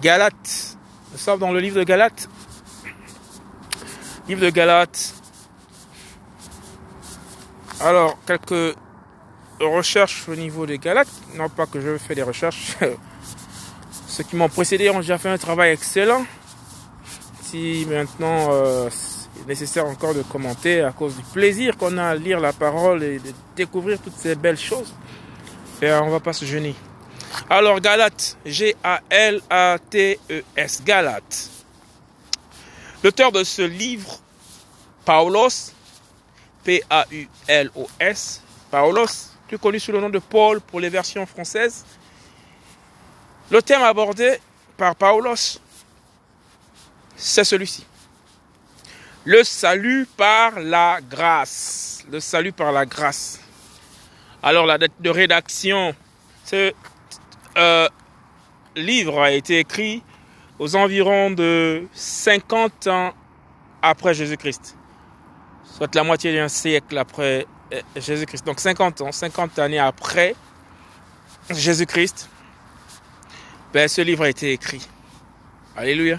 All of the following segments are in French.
Galates. Nous sommes dans le livre de Galates. Livre de Galates. Alors, quelques recherches au niveau des Galates. Non pas que je fais des recherches. Ceux qui m'ont précédé ont déjà fait un travail excellent. Si maintenant euh, c'est nécessaire encore de commenter à cause du plaisir qu'on a à lire la parole et de découvrir toutes ces belles choses, et eh, on va pas se gêner. Alors Galates, G-A-L-A-T-E-S, Galates. L'auteur de ce livre, Paulos, P-A-U-L-O-S, Paulos, plus connu sous le nom de Paul pour les versions françaises. Le thème abordé par Paulos, c'est celui-ci. Le salut par la grâce. Le salut par la grâce. Alors la date de rédaction, ce euh, livre a été écrit aux environs de 50 ans après Jésus-Christ. Soit la moitié d'un siècle après euh, Jésus-Christ. Donc 50 ans, 50 années après Jésus-Christ, ben, ce livre a été écrit. Alléluia.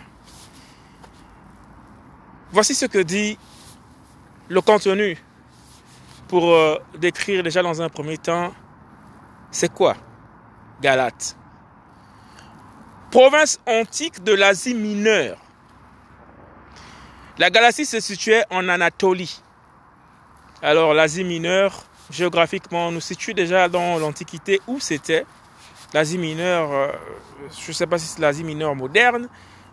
Voici ce que dit le contenu pour euh, décrire déjà dans un premier temps, c'est quoi? Galate Province antique de l'Asie mineure. La Galatie se situait en Anatolie. Alors l'Asie mineure, géographiquement, nous situe déjà dans l'Antiquité où c'était. L'Asie mineure, euh, je ne sais pas si c'est l'Asie mineure moderne,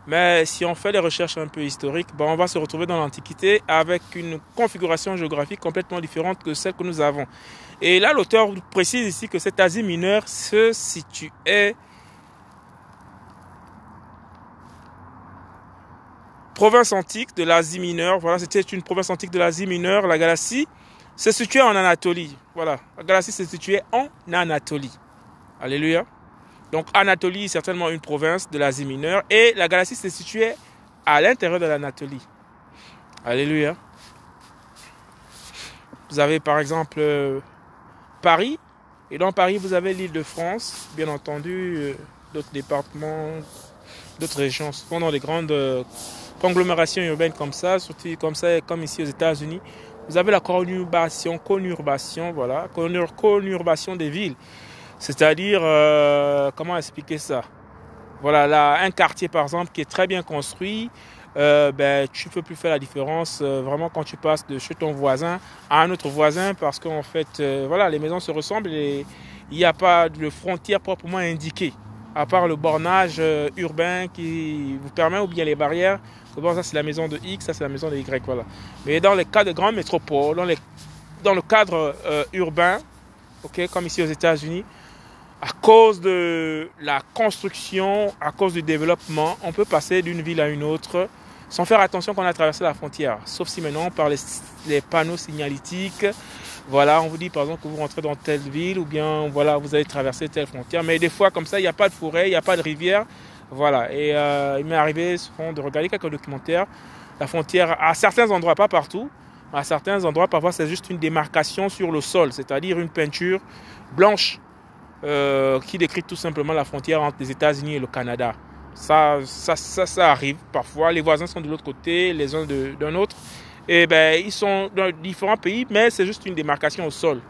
mais si on fait des recherches un peu historiques, ben on va se retrouver dans l'Antiquité avec une configuration géographique complètement différente que celle que nous avons. Et là, l'auteur précise ici que cette Asie mineure se situait province antique de l'Asie mineure. Voilà, c'était une province antique de l'Asie mineure. La Galatie se situait en Anatolie. Voilà, la Galatie se situait en Anatolie. Alléluia. Donc Anatolie est certainement une province de l'Asie mineure et la Galatie se situait à l'intérieur de l'Anatolie. Alléluia. Vous avez par exemple euh, Paris et dans Paris vous avez l'île de France, bien entendu, euh, d'autres départements, d'autres régions, souvent dans des grandes euh, conglomérations urbaines comme ça, surtout comme ça, comme ici aux États-Unis. Vous avez la conurbation, conurbation, voilà, conurbation des villes. C'est-à-dire, euh, comment expliquer ça? Voilà, là, un quartier par exemple qui est très bien construit, euh, ben, tu ne peux plus faire la différence euh, vraiment quand tu passes de chez ton voisin à un autre voisin parce qu'en fait, voilà, les maisons se ressemblent et il n'y a pas de frontière proprement indiquée, à part le bornage urbain qui vous permet, ou bien les barrières. Bon, ça c'est la maison de X, ça c'est la maison de Y, voilà. Mais dans les cas de grandes métropoles, dans, le cadre urbain, comme ici aux États-Unis, à cause de la construction, à cause du développement, on peut passer d'une ville à une autre sans faire attention qu'on a traversé la frontière. Sauf si maintenant, par les, panneaux signalétiques, voilà, on vous dit par exemple que vous rentrez dans telle ville ou bien voilà, vous allez traverser telle frontière. Mais des fois, comme ça, il n'y a pas de forêt, il n'y a pas de rivière. Voilà. Et euh, il m'est arrivé souvent de regarder quelques documentaires. La frontière, à certains endroits, pas partout, à certains endroits, parfois, c'est juste une démarcation sur le sol, c'est-à-dire une peinture blanche euh, qui décrit tout simplement la frontière entre les États-Unis et le Canada. Ça, ça, ça, arrive parfois. Les voisins sont de l'autre côté, les uns d'un autre. Et ben, ils sont dans différents pays, mais c'est juste une démarcation au sol.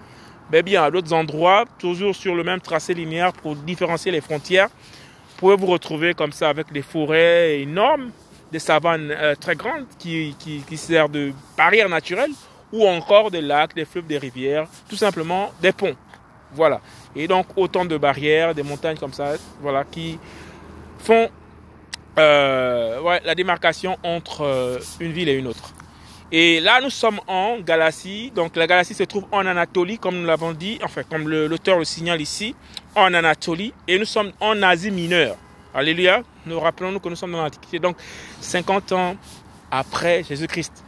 Mais bien, à d'autres endroits, toujours sur le même tracé linéaire pour différencier les frontières, vous pouvez vous retrouver comme ça avec des forêts énormes, des savanes euh, très grandes qui, qui, qui servent de barrières naturelles, ou encore des lacs, des fleuves, des rivières, tout simplement des ponts. Voilà. Et donc autant de barrières, des montagnes comme ça, voilà, qui font euh, la démarcation entre euh, une ville et une autre. Et là, nous sommes en Galatie. Donc la Galatie se trouve en Anatolie, comme nous l'avons dit, enfin comme l'auteur le, signale ici, en Anatolie. Et nous sommes en Asie mineure. Alléluia. Nous rappelons-nous que nous sommes dans l'Antiquité. Donc 50 ans après Jésus-Christ.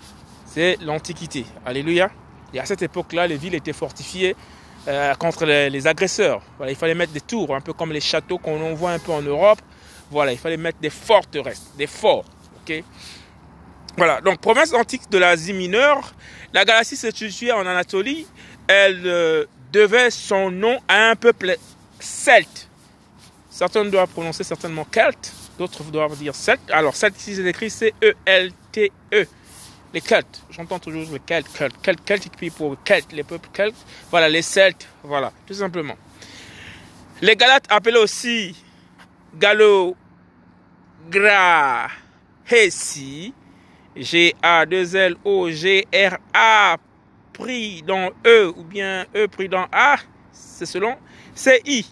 C'est l'Antiquité. Alléluia. Et à cette époque-là, les villes étaient fortifiées. Euh, contre les, agresseurs. Voilà, il fallait mettre des tours, un peu comme les châteaux qu'on voit un peu en Europe. Voilà, il fallait mettre des forteresses, des forts. Ok? Voilà, donc province antique de l'Asie mineure, la galaxie se situait en Anatolie. Elle euh, devait son nom à un peuple celte. Certains doivent prononcer certainement celte. D'autres doivent dire Celtes. Alors, Celtes, ici, c'est écrit C-E-L-T-E. Les Celtes. J'entends toujours le Celt, Celt, Celtic people, les peuples Celtes. Voilà, les Celtes. Voilà, tout simplement. Les Galates appelés aussi Galo Grahesi. G-A-2-L-O-G-R-A pris dans E ou bien E pris dans A. C'est selon. C-I.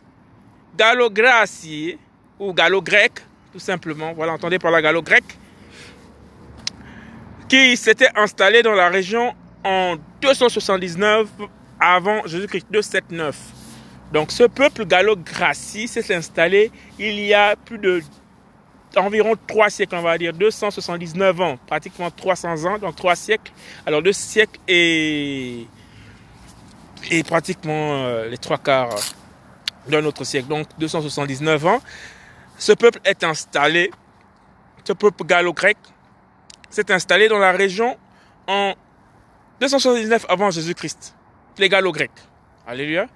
Galo Gracie ou Galo grec, tout simplement. Voilà, entendez par la Galo grec qui s'était installé dans la région en 279 avant Jésus-Christ, 279. Donc ce peuple gallo-gracie s'est installé il y a plus de environ trois siècles, on va dire 279 ans, pratiquement 300 ans, donc trois siècles. Alors deux siècles et, et pratiquement euh, les trois quarts d'un autre siècle, donc 279 ans. Ce peuple est installé, ce peuple gallo-grec s'est installé dans la région en 279 avant Jésus-Christ. Les Gallo-Grecs. Alléluia.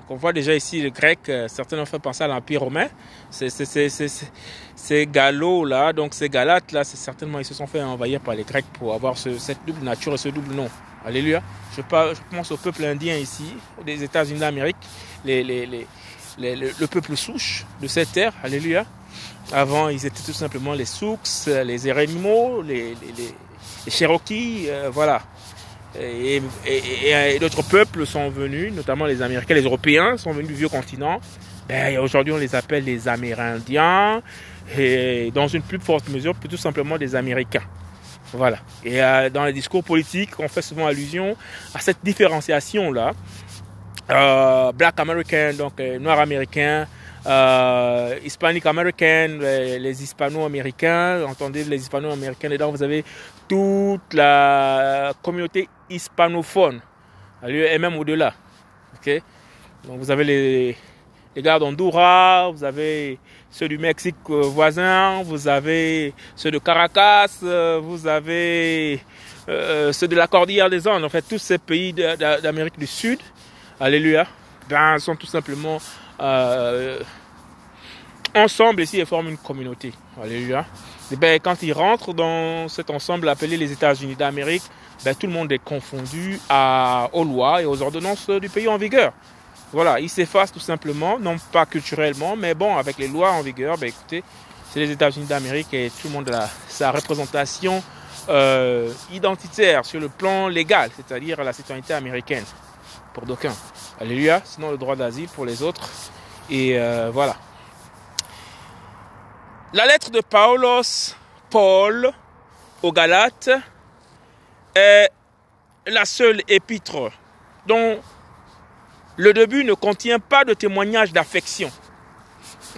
Donc on voit déjà ici le grec, euh, certains ont fait penser à l'Empire romain. Ces Gallo-là, donc ces Galates là, c'est certainement, ils se sont fait envahir par les Grecs pour avoir cette double nature et ce double nom. Alléluia. Je, pense au peuple indien ici, des États-Unis d'Amérique, les, le peuple souche de cette terre. Alléluia. Avant, ils étaient tout simplement les Sioux, les Erenimo, les, les, Cherokees, euh, voilà. Et, d'autres peuples sont venus, notamment les Américains, les Européens sont venus du vieux continent. Ben, aujourd'hui, on les appelle les Amérindiens, et dans une plus forte mesure, tout simplement des Américains. Voilà. Et euh, dans les discours politiques, on fait souvent allusion à cette différenciation-là. Euh, black American, donc noir américain, euh, hispanique américaine, les, hispano-américains, entendez les hispano-américains, donc vous avez toute la communauté hispanophone, et même au-delà. ok? Donc vous avez les, les gars vous avez ceux du Mexique euh, voisin, vous avez ceux de Caracas, euh, vous avez euh, ceux de la Cordillère des Andes, en fait tous ces pays d'Amérique du Sud, alléluia, ben, sont tout simplement ensemble ici, ils forment une communauté. Alléluia. Et ben, quand ils rentrent dans cet ensemble appelé les États-Unis d'Amérique, ben, tout le monde est confondu à, aux lois et aux ordonnances du pays en vigueur. Voilà, ils s'effacent tout simplement, non pas culturellement, mais bon, avec les lois en vigueur, ben, écoutez, c'est les États-Unis d'Amérique et tout le monde a sa représentation euh, identitaire sur le plan légal, c'est-à-dire la citoyenneté américaine pour d'aucuns. Alléluia, sinon le droit d'asile pour les autres. Et euh, voilà. La lettre de Paulos, Paul, aux Galates, est la seule épître dont le début ne contient pas de témoignage d'affection.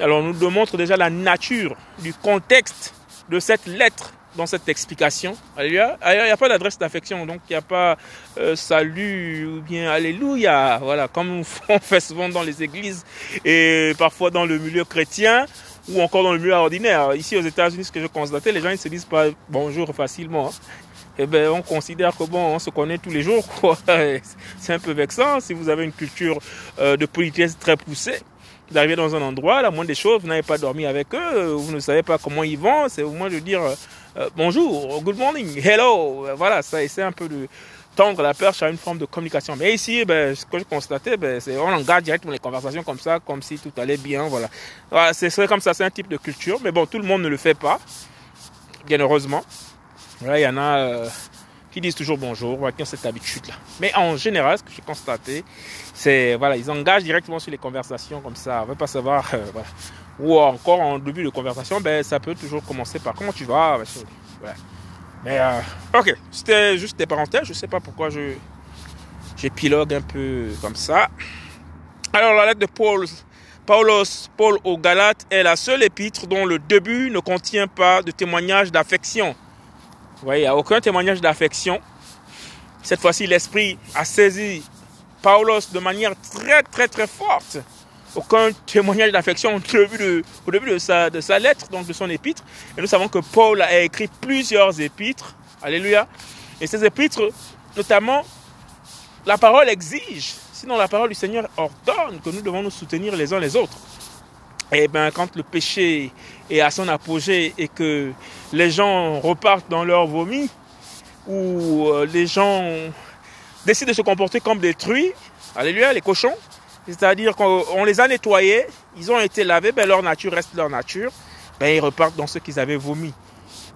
Alors on nous démontre déjà la nature du contexte de cette lettre dans cette explication. Il n'y a, pas d'adresse d'affection, donc il n'y a pas euh, salut ou bien alléluia. Voilà, comme on fait souvent dans les églises et parfois dans le milieu chrétien ou encore dans le milieu ordinaire. Ici aux États-Unis, ce que je constatais, les gens ne se disent pas bonjour facilement. Hein. Eh ben, on considère que bon, on se connaît tous les jours, C'est un peu vexant si vous avez une culture euh, de politesse très poussée d'arriver dans un endroit, la moindre des choses, vous n'avez pas dormi avec eux, vous ne savez pas comment ils vont, c'est au moins de dire euh, bonjour, good morning, hello. Voilà, ça essaie un peu de tendre la perche à une forme de communication. Mais ici, ben, ce que je constatais, ben, c'est on engage directement les conversations comme ça, comme si tout allait bien. Voilà, voilà c'est comme ça, c'est un type de culture. Mais bon, tout le monde ne le fait pas, bien heureusement. Voilà, il y en a euh, qui disent toujours bonjour, qui ont cette habitude-là. Mais en général, ce que j'ai constaté, c'est voilà, ils engagent directement sur les conversations comme ça. On ne veut pas savoir, euh, voilà ou encore en début de conversation, ben, ça peut toujours commencer par comment tu vas. Mais euh, ok, c'était juste des parenthèses. Je sais pas pourquoi je j'épilogue un peu comme ça. Alors la lettre de Paul, Paulos, Paul aux Galates est la seule épître dont le début ne contient pas de témoignage d'affection. Vous voyez, il n'y a aucun témoignage d'affection. Cette fois-ci, l'Esprit a saisi Paulos de manière très très très forte aucun témoignage d'affection au début, de, sa, sa lettre, donc de son épître. Et nous savons que Paul a écrit plusieurs épîtres. Alléluia. Et ces épîtres, notamment, la parole exige, sinon la parole du Seigneur ordonne que nous devons nous soutenir les uns les autres. et eh ben quand le péché est à son apogée et que les gens repartent dans leur vomi, ou euh, les gens décident de se comporter comme des truies, alléluia, les cochons, c'est-à-dire qu'on les a nettoyés, ils ont été lavés, ben leur nature reste leur nature, ben ils repartent dans ce qu'ils avaient vomi.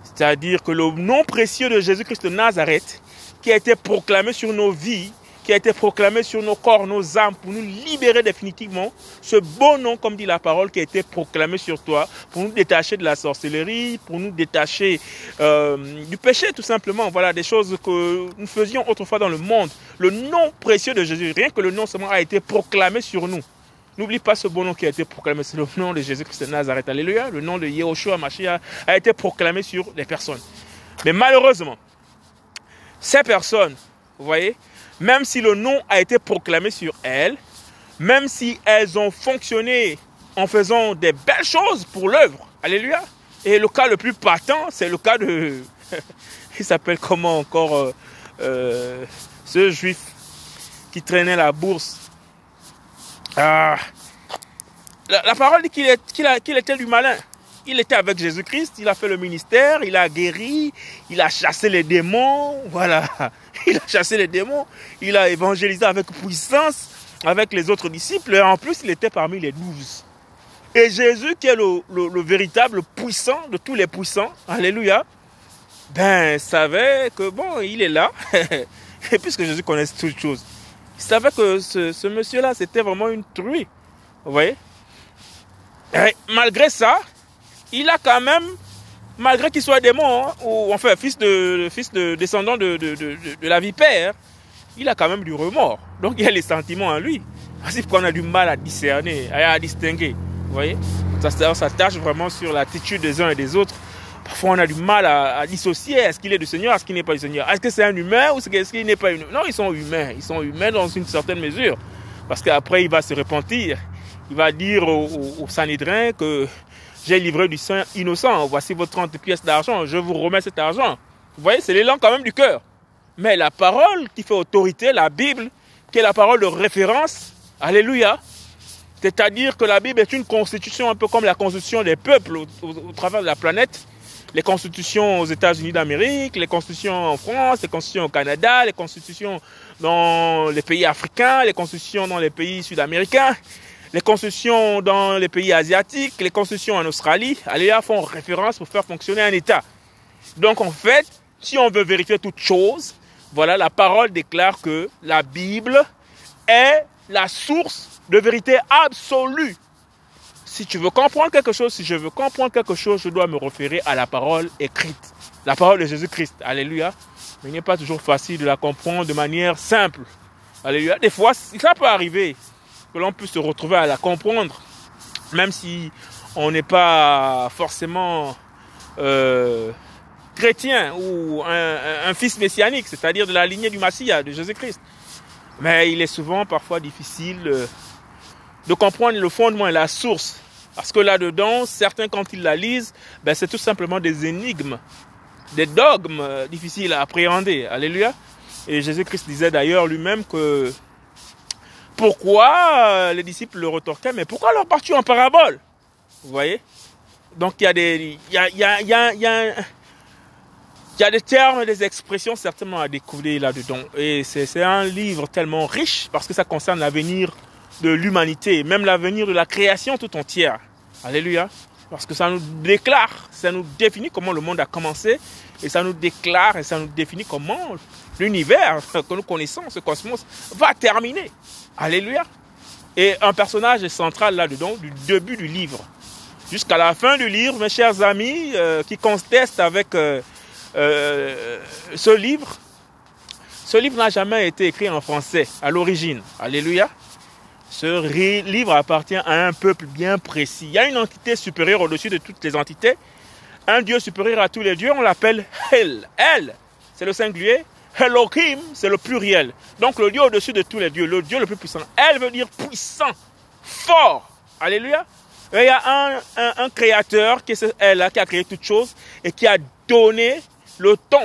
C'est-à-dire que le nom précieux de Jésus-Christ de Nazareth, qui a été proclamé sur nos vies, qui a été proclamé sur nos corps, nos âmes, pour nous libérer définitivement. Ce beau nom, comme dit la parole, qui a été proclamé sur toi, pour nous détacher de la sorcellerie, pour nous détacher euh, du péché, tout simplement. Voilà, des choses que nous faisions autrefois dans le monde. Le nom précieux de Jésus, rien que le nom seulement a été proclamé sur nous. N'oublie pas ce bon nom qui a été proclamé, c'est le nom de Jésus-Christ de Nazareth. Alléluia. Le nom de Yehoshua Mashiach a été proclamé sur les personnes. Mais malheureusement, ces personnes, vous voyez, même si le nom a été proclamé sur elles, même si elles ont fonctionné en faisant des belles choses pour l'œuvre. Alléluia. Et le cas le plus patent, c'est le cas de... Il s'appelle comment encore euh, euh, ce juif qui traînait la bourse. Ah, la, parole dit qu'il était du malin. Il était avec Jésus-Christ, il a fait le ministère, il a guéri, il a chassé les démons, voilà. il a chassé les démons, il a évangélisé avec puissance avec les autres disciples, en plus il était parmi les douze. Et Jésus, qui est le, véritable puissant de tous les puissants, alléluia, ben, savait que bon, il est là, et puisque Jésus connaît toutes choses, il savait que ce, monsieur-là, c'était vraiment une truie. Vous voyez Malgré ça, il a quand même malgré qu'il soit démon, hein, ou enfin fils de, fils de descendant de, de, de, de, la vipère, il a quand même du remords. Donc il y a les sentiments en lui. C'est qu'on a du mal à discerner, à, distinguer. Vous voyez ça, ça tâche vraiment sur l'attitude des uns et des autres. Parfois, on a du mal à, dissocier. Est-ce qu'il est du Seigneur Est-ce qu'il n'est pas du Seigneur? Est-ce que c'est un humain ou est-ce qu'il n'est pas humain Non, ils sont humains. Ils sont humains dans une certaine mesure. Parce qu'après, il va se repentir. Il va dire au, au, au Sanhédrin que j'ai livré du sang innocent. Voici vos 30 pièces d'argent. Je vous remets cet argent. Vous voyez, c'est l'élan quand même du cœur. Mais la parole qui fait autorité, la Bible, qui est la parole de référence, Alléluia. C'est-à-dire que la Bible est une constitution un peu comme la constitution des peuples au, travers de la planète. Les constitutions aux États-Unis d'Amérique, les constitutions en France, les constitutions au Canada, les constitutions dans les pays africains, les constitutions dans les pays sud-américains les constitutions dans les pays asiatiques, les constitutions en Australie, à font référence pour faire fonctionner un État. Donc en fait, si on veut vérifier toute chose, voilà, la parole déclare que la Bible est la source de vérité absolue. Si tu veux comprendre quelque chose, si je veux comprendre quelque chose, je dois me référer à la parole écrite, la parole de Jésus-Christ. Alléluia. Mais il n'est pas toujours facile de la comprendre de manière simple. Alléluia. Des fois, ça peut arriver que l'on puisse se retrouver à la comprendre, même si on n'est pas forcément euh, chrétien ou un, fils messianique, c'est-à-dire de la lignée du Messie, de Jésus-Christ. Mais il est souvent parfois difficile euh, de comprendre le fondement et la source. Parce que là-dedans, certains, quand ils la lisent, ben, c'est tout simplement des énigmes, des dogmes euh, difficiles à appréhender. Alléluia. Et Jésus-Christ disait d'ailleurs lui-même que pourquoi euh, les disciples le retorquaient, mais pourquoi leur partir en parabole? Vous voyez? Donc il y a des, il y a des termes, des expressions certainement à découvrir là-dedans. Et c'est un livre tellement riche parce que ça concerne l'avenir de l'humanité, même l'avenir de la création tout entière. Alléluia. Parce que ça nous déclare, ça nous définit comment le monde a commencé et ça nous déclare et ça nous définit comment l'univers que nous connaissons, ce cosmos, va terminer. Alléluia. Et un personnage central là-dedans, du début du livre jusqu'à la fin du livre, mes chers amis, euh, qui contestent avec euh, euh, ce livre. Ce livre n'a jamais été écrit en français à l'origine. Alléluia. Ce livre appartient à un peuple bien précis. Il y a une entité supérieure au-dessus de toutes les entités. Un Dieu supérieur à tous les dieux, on l'appelle El. El, c'est le singulier. Elohim, c'est le pluriel. Donc le Dieu au-dessus de tous les dieux, le Dieu le plus puissant. Elle veut dire puissant, fort. Alléluia. il y a un, créateur qui est elle qui a créé toutes choses et qui a donné le temps,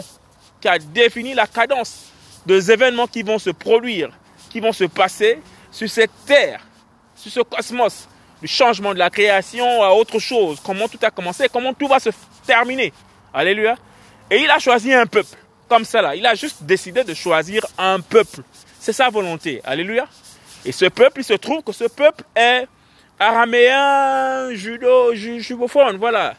qui a défini la cadence des événements qui vont se produire, qui vont se passer sur cette terre, sur ce cosmos. du changement de la création à autre chose, comment tout a commencé, comment tout va se terminer. Alléluia. Et il a choisi un peuple, comme là. Il a juste décidé de choisir un peuple. C'est sa volonté. Alléluia. Et ce peuple, il se trouve que ce peuple est araméen, judo, jubophone, voilà.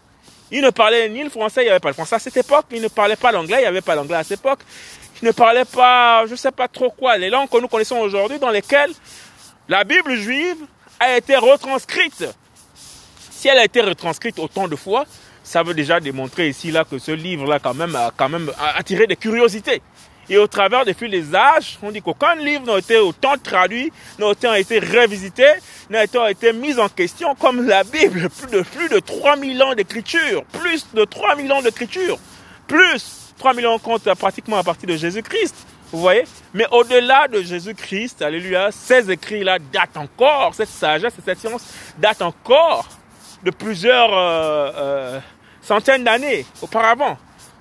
Il ne parlait ni le français, il n'y avait pas le français à cette époque. Il ne parlait pas l'anglais, il n'y avait pas l'anglais à cette époque. Il ne parlait pas, je ne sais pas trop quoi, les langues que nous connaissons aujourd'hui dans lesquelles la Bible juive a été retranscrite. Si elle a été retranscrite autant de fois, ça veut déjà démontrer ici là que ce livre-là quand même a quand même attiré des curiosités. Et au travers des fils des âges, on dit qu'aucun livre n'a été autant traduit, n'a autant été revisité, n'a été mis en question comme la Bible. Plus de, plus de 3000 ans d'écriture. Plus de 3000 ans d'écriture. Plus 3000 ans compte pratiquement à partir de Jésus-Christ. Vous voyez Mais au-delà de Jésus-Christ, alléluia, ces écrits-là datent encore, cette sagesse cette science date encore de plusieurs euh, euh, centaines d'années auparavant.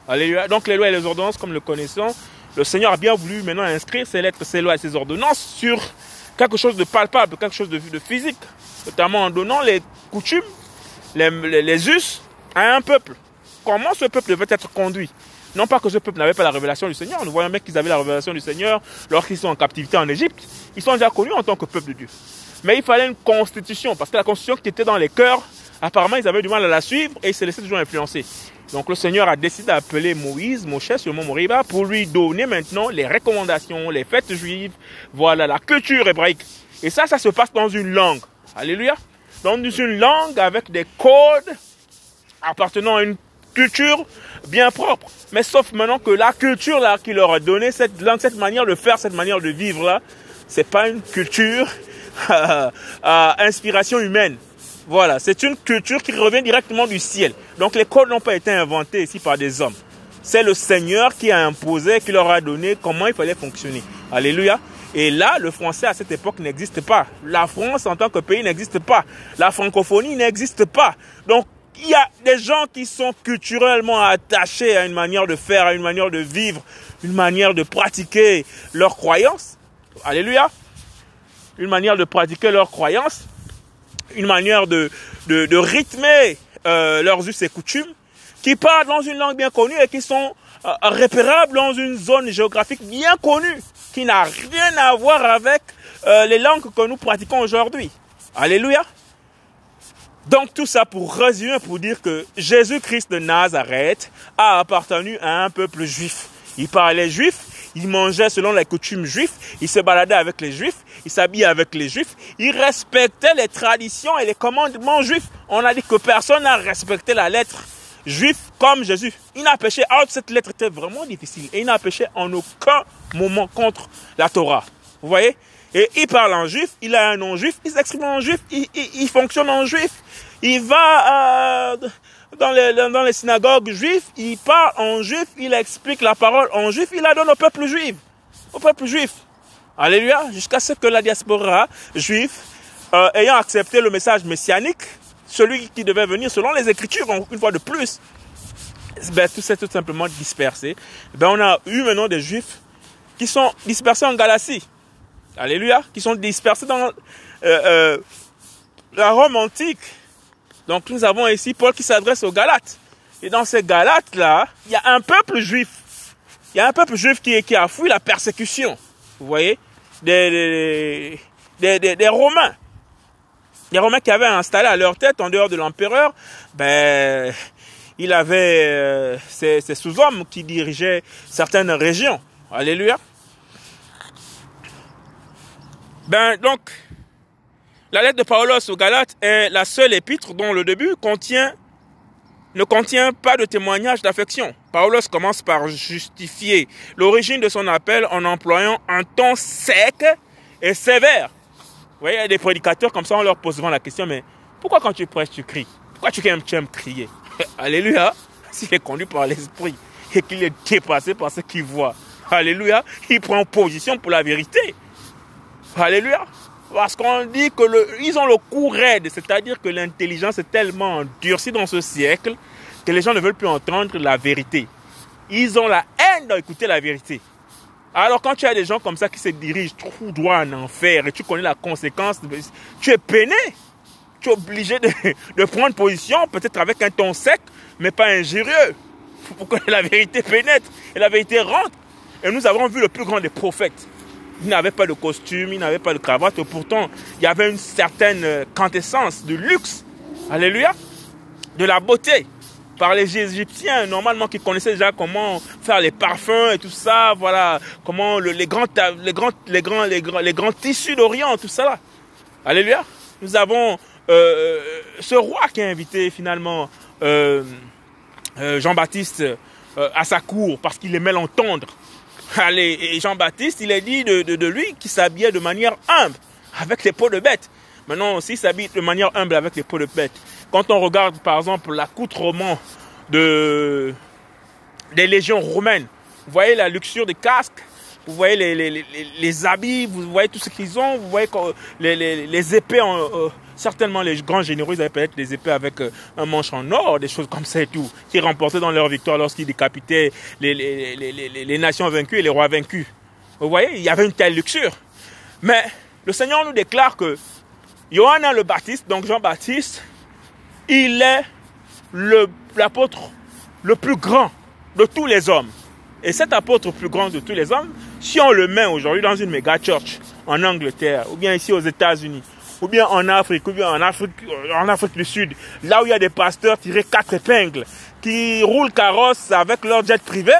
Alléluia. Donc les lois et les ordonnances, comme le connaissons, le Seigneur a bien voulu maintenant inscrire ces lettres, ces lois et ces ordonnances sur quelque chose de palpable, quelque chose de, physique, notamment en donnant les coutumes, les, les, les us à un peuple. Comment ce peuple devait être conduit? Non pas que ce peuple n'avait pas la révélation du Seigneur. Nous voyons bien qu'ils avaient la révélation du Seigneur lorsqu'ils sont en captivité en Égypte. Ils sont déjà connus en tant que peuple de Dieu. Mais il fallait une constitution, parce que la constitution qui était dans les cœurs, apparemment, ils avaient du mal à la suivre et ils se laissaient toujours influencer. Donc le Seigneur a décidé d'appeler Moïse, Moshe sur mont Moriba, pour lui donner maintenant les recommandations, les fêtes juives, voilà, la culture hébraïque. Et ça, ça se passe dans une langue. Alléluia. Dans une langue avec des codes appartenant à une culture bien propre. Mais sauf maintenant que la culture là qui leur a donné cette langue, cette manière de faire, cette manière de vivre là, c'est pas une culture à inspiration humaine. Voilà, c'est une culture qui revient directement du ciel. Donc les codes n'ont pas été inventés ici par des hommes. C'est le Seigneur qui a imposé, qui leur a donné comment il fallait fonctionner. Alléluia. Et là, le français à cette époque n'existe pas. La France en tant que pays n'existe pas. La francophonie n'existe pas. Donc il y a des gens qui sont culturellement attachés à une manière de faire, à une manière de vivre, une manière de pratiquer leurs croyances. Alléluia. Une manière de pratiquer leurs croyances, une manière de, de, rythmer euh, leurs us et coutumes, qui parlent dans une langue bien connue et qui sont euh, repérables dans une zone géographique bien connue, qui n'a rien à voir avec euh, les langues que nous pratiquons aujourd'hui. Alléluia. Donc tout ça pour résumer, pour dire que Jésus-Christ de Nazareth a appartenu à un peuple juif. Il parlait juif, il mangeait selon les coutumes juives, il se baladait avec les juifs, il s'habillait avec les juifs, il respectait les traditions et les commandements juifs. On a dit que personne n'a respecté la lettre juive comme Jésus. Il n'a péché. Alors cette lettre était vraiment difficile et il n'a péché en aucun moment contre la Torah. Vous voyez? Et il parle en juif, il a un nom juif, il s'exprime en juif, il, il, il, fonctionne en juif. Il va euh, dans, les, dans les synagogues juives, il parle en juif, il explique la parole en juif, il la donne au peuple juif. Au peuple juif. Alléluia. Jusqu'à ce que la diaspora juive, euh, ayant accepté le message messianique, celui qui devait venir selon les Écritures, une fois de plus, ben, tout s'est tout simplement dispersé. Ben, on a eu maintenant des juifs qui sont dispersés en Galatie. Alléluia, qui sont dispersés dans euh, euh, la Rome antique. Donc nous avons ici Paul qui s'adresse aux Galates. Et dans ces Galates-là, il y a un peuple juif. Il y a un peuple juif qui, qui a fui la persécution. Vous voyez? Des, des, des, Romains. Les Romains qui avaient installé à leur tête, en dehors de l'empereur, ben, il avait euh, ces sous-hommes qui dirigeaient certaines régions. Alléluia. Ben donc, la lettre de Paulos aux Galates est la seule épître dont le début ne contient pas de témoignage d'affection. Paulos commence par justifier l'origine de son appel en employant un ton sec et sévère. Vous voyez, il y a des prédicateurs comme ça, on leur pose souvent la question, mais pourquoi quand tu prêches, tu cries? Pourquoi tu aimes, tu aimes crier? Alléluia S'il est conduit par l'esprit et qu'il est dépassé par ce qu'il voit, Alléluia, il prend position pour la vérité. Alléluia. Parce qu'on dit que ont le coup raide, c'est-à-dire que l'intelligence est tellement endurcie dans ce siècle que les gens ne veulent plus entendre la vérité. Ils ont la haine d'écouter la vérité. Alors quand tu as des gens comme ça qui se dirigent tout droit en enfer et tu connais la conséquence, tu es peiné. tu es obligé de, de prendre position, peut-être avec un ton sec, mais pas injurieux, pour que la vérité pénètre et la vérité rentre. Et nous avons vu le plus grand des prophètes. Il n'avait pas de costume, il n'avait pas de cravate, et pourtant il y avait une certaine euh, quintessence de luxe. Alléluia. De la beauté par les Égyptiens, normalement, qui connaissaient déjà comment faire les parfums et tout ça, voilà, comment les, grands, tissus d'Orient, tout ça là. Alléluia. Nous avons euh, ce roi qui a invité finalement euh, euh, Jean-Baptiste à sa cour parce qu'il aimait l'entendre. Allez, et Jean-Baptiste, il est dit de, lui qu'il s'habillait de manière humble, avec les peaux de bête. Maintenant, s'il s'habille de manière humble avec les peaux de bête, quand on regarde par exemple l'accoutrement de, des légions romaines, vous voyez la luxure des casques, vous voyez les, les, les, habits, vous voyez tout ce qu'ils ont, vous voyez les, les, épées, euh, certainement les grands généraux, ils avaient peut-être des épées avec euh, un manche en or, des choses comme ça et tout, qui remportaient dans leur victoire lorsqu'ils décapitaient les, les, nations vaincues et les rois vaincus. Vous voyez, il y avait une telle luxure. Mais le Seigneur nous déclare que Johanna le Baptiste, donc Jean-Baptiste, il est l'apôtre le, plus grand de tous les hommes. Et cet apôtre plus grand de tous les hommes, si on le met aujourd'hui dans une méga church en Angleterre, ou bien ici aux États-Unis, ou bien en Afrique, ou bien en Afrique, en Afrique du Sud, là où il y a des pasteurs tirés quatre épingles, qui roulent carrosse avec leur jet privé,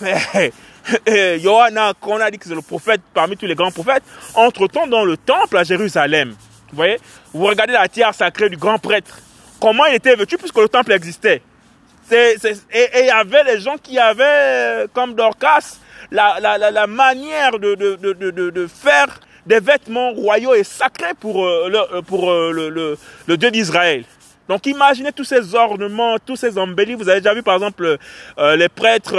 Johanna, qu'on a dit que c'est le prophète parmi tous les grands prophètes, entre-temps dans le temple à Jérusalem. Vous voyez Vous regardez la tiare sacrée du grand prêtre. Comment il était vêtu puisque le temple existait. Et il y avait les gens qui avaient, euh, comme Dorcas, la, manière de, faire des vêtements royaux et sacrés pour, euh, le, euh, le, Dieu d'Israël. Donc imaginez tous ces ornements, tous ces embellis. Vous avez déjà vu par exemple les prêtres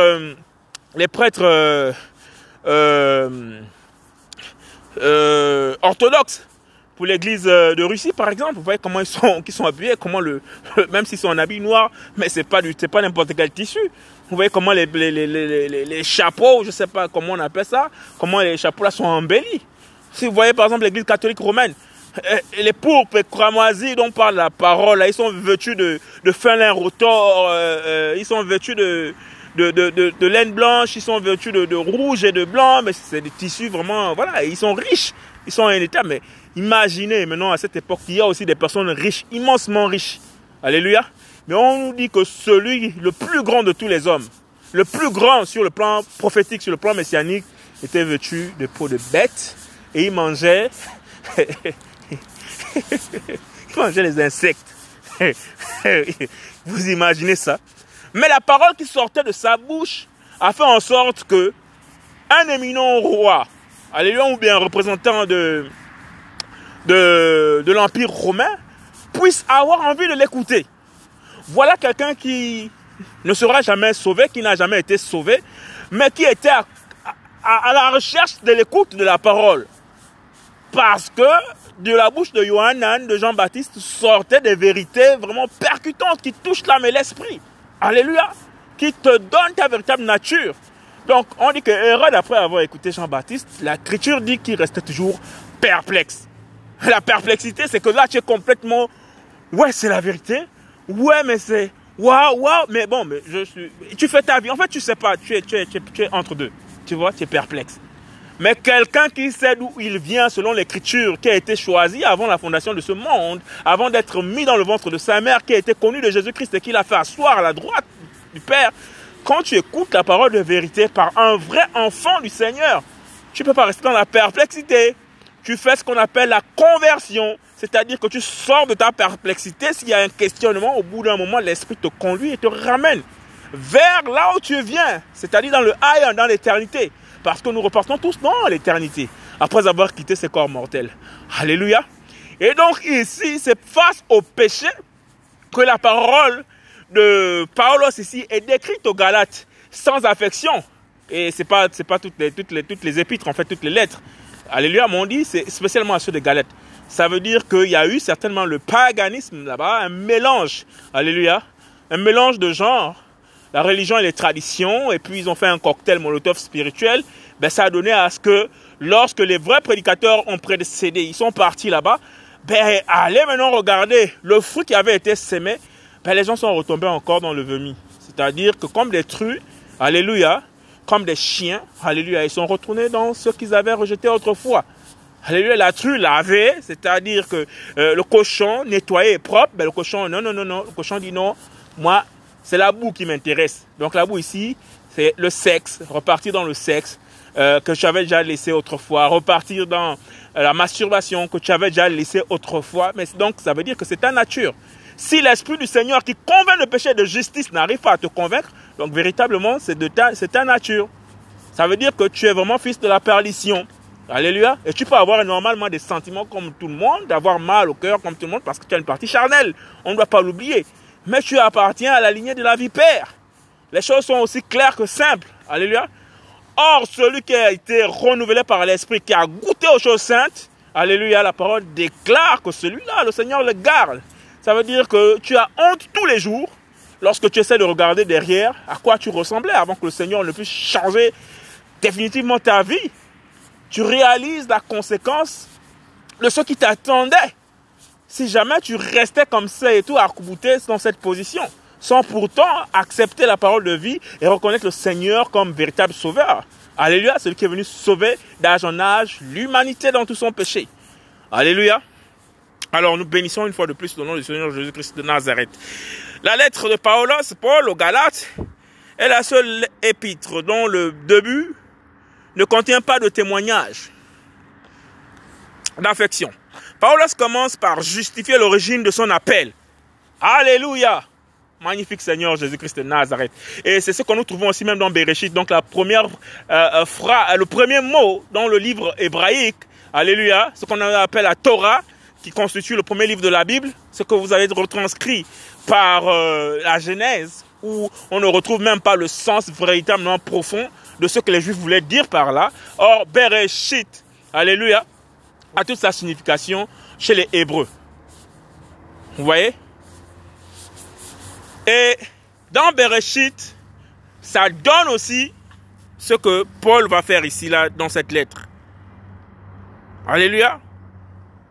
orthodoxes pour l'église euh, de Russie, par exemple, vous voyez comment ils sont, qui sont habillés, comment le, même s'ils sont en habit noir, mais c'est pas du, c'est pas n'importe quel tissu. Vous voyez comment les, les, les, les, chapeaux, je sais pas comment on appelle ça, comment les chapeaux là sont embellis. Si vous voyez par exemple l'église catholique romaine, euh, les pourpres et cramoisis dont parle la parole, ils sont vêtus de, de fin lin rotor, euh, ils sont vêtus de, de, de, de, de, laine blanche, ils sont vêtus de, de rouge et de blanc, mais c'est des tissus vraiment, voilà, ils sont riches, ils sont en état, mais Imaginez maintenant à cette époque qu'il y a aussi des personnes riches, immensement riches. Alléluia. Mais on nous dit que celui, le plus grand de tous les hommes, le plus grand sur le plan prophétique, sur le plan messianique, était vêtu de peau de bête et il mangeait, il mangeait les insectes. Vous imaginez ça Mais la parole qui sortait de sa bouche a fait en sorte que un éminent roi, alléluia, ou bien représentant de, de, de l'Empire romain puisse avoir envie de l'écouter. Voilà quelqu'un qui ne sera jamais sauvé, qui n'a jamais été sauvé, mais qui était à, à, la recherche de l'écoute de la parole. Parce que de la bouche de Johanan, de Jean-Baptiste, sortaient des vérités vraiment percutantes qui touchent l'âme et l'esprit. Alléluia. Qui te donnent ta véritable nature. Donc, on dit que Hérode, après avoir écouté Jean-Baptiste, l'écriture dit qu'il restait toujours perplexe. La perplexité, c'est que là, tu es complètement, ouais, c'est la vérité. Ouais, mais c'est, waouh, waouh, mais bon, mais je suis, tu fais ta vie. En fait, tu sais pas, tu es, tu es, tu es, entre deux. Tu vois, tu es perplexe. Mais quelqu'un qui sait d'où il vient selon l'écriture, qui a été choisi avant la fondation de ce monde, avant d'être mis dans le ventre de sa mère, qui a été connu de Jésus-Christ et qui l'a fait asseoir à la droite du Père, quand tu écoutes la parole de vérité par un vrai enfant du Seigneur, tu ne peux pas rester dans la perplexité tu fais ce qu'on appelle la conversion, c'est-à-dire que tu sors de ta perplexité. S'il y a un questionnement, au bout d'un moment, l'esprit te conduit et te ramène vers là où tu viens, c'est-à-dire dans le aïe, dans l'éternité. Parce que nous repartons tous dans l'éternité, après avoir quitté ces corps mortels. Alléluia. Et donc ici, c'est face au péché que la parole de Paulos ici est décrite aux Galates sans affection. Et c'est pas, c'est pas toutes les, toutes les, toutes les épîtres, en fait, toutes les lettres. Alléluia, mon dit, c'est spécialement à ceux de Galette. Ça veut dire qu'il y a eu certainement le paganisme là-bas, un mélange. Alléluia. Un mélange de genres. La religion et les traditions, et puis ils ont fait un cocktail molotov spirituel. Ben, ça a donné à ce que lorsque les vrais prédicateurs ont précédé, ils sont partis là-bas, ben, allez maintenant regarder le fruit qui avait été sémé, ben, les gens sont retombés encore dans le vomi. C'est-à-dire que comme des truies, alléluia, comme des chiens, alléluia, ils sont retournés dans ce qu'ils avaient rejeté autrefois. Alléluia, la true lavée, c'est-à-dire que euh, le cochon nettoyé et propre, ben, le cochon, non, non, non, non, le cochon dit non, moi, c'est la boue qui m'intéresse. Donc la boue ici, c'est le sexe, repartir dans le sexe euh, que tu avais déjà laissé autrefois, repartir dans euh, la masturbation que tu avais déjà laissé autrefois. Mais donc ça veut dire que c'est ta nature. Si l'Esprit du Seigneur qui convainc le péché de justice n'arrive pas à te convaincre, donc véritablement c'est de ta, nature. Ça veut dire que tu es vraiment fils de la perdition. Alléluia. Et tu peux avoir normalement des sentiments comme tout le monde, d'avoir mal au cœur comme tout le monde parce que tu as une partie charnelle. On ne doit pas l'oublier. Mais tu appartiens à la lignée de la vipère. Les choses sont aussi claires que simples. Alléluia. Or, celui qui a été renouvelé par l'Esprit, qui a goûté aux choses saintes, Alléluia, la parole déclare que celui-là, le Seigneur le garde. Ça veut dire que tu as honte tous les jours lorsque tu essaies de regarder derrière à quoi tu ressemblais avant que le Seigneur ne puisse changer définitivement ta vie. Tu réalises la conséquence de ce qui t'attendait. Si jamais tu restais comme ça et tout, à dans cette position sans pourtant accepter la parole de vie et reconnaître le Seigneur comme véritable sauveur. Alléluia, celui qui est venu sauver d'âge en âge l'humanité dans tout son péché. Alléluia. Alors nous bénissons une fois de plus le nom du Seigneur Jésus-Christ de Nazareth. La lettre de Paulos, Paul aux Galates, est la seule épître dont le début ne contient pas de témoignage d'affection. Paulos commence par justifier l'origine de son appel. Alléluia. Magnifique Seigneur Jésus-Christ de Nazareth. Et c'est ce que nous trouvons aussi même dans Bereshit. Donc la première euh, euh phrase, le premier mot dans le livre hébraïque, Alléluia, ce qu'on appelle la Torah, qui constitue le premier livre de la Bible, ce que vous avez retranscrit par euh, la Genèse, où on ne retrouve même pas le sens véritablement profond de ce que les Juifs voulaient dire par là. Or, Bereshit, Alléluia, a toute sa signification chez les Hébreux. Vous voyez? Et dans Bereshit, ça donne aussi ce que Paul va faire ici, là, dans cette lettre. Alléluia.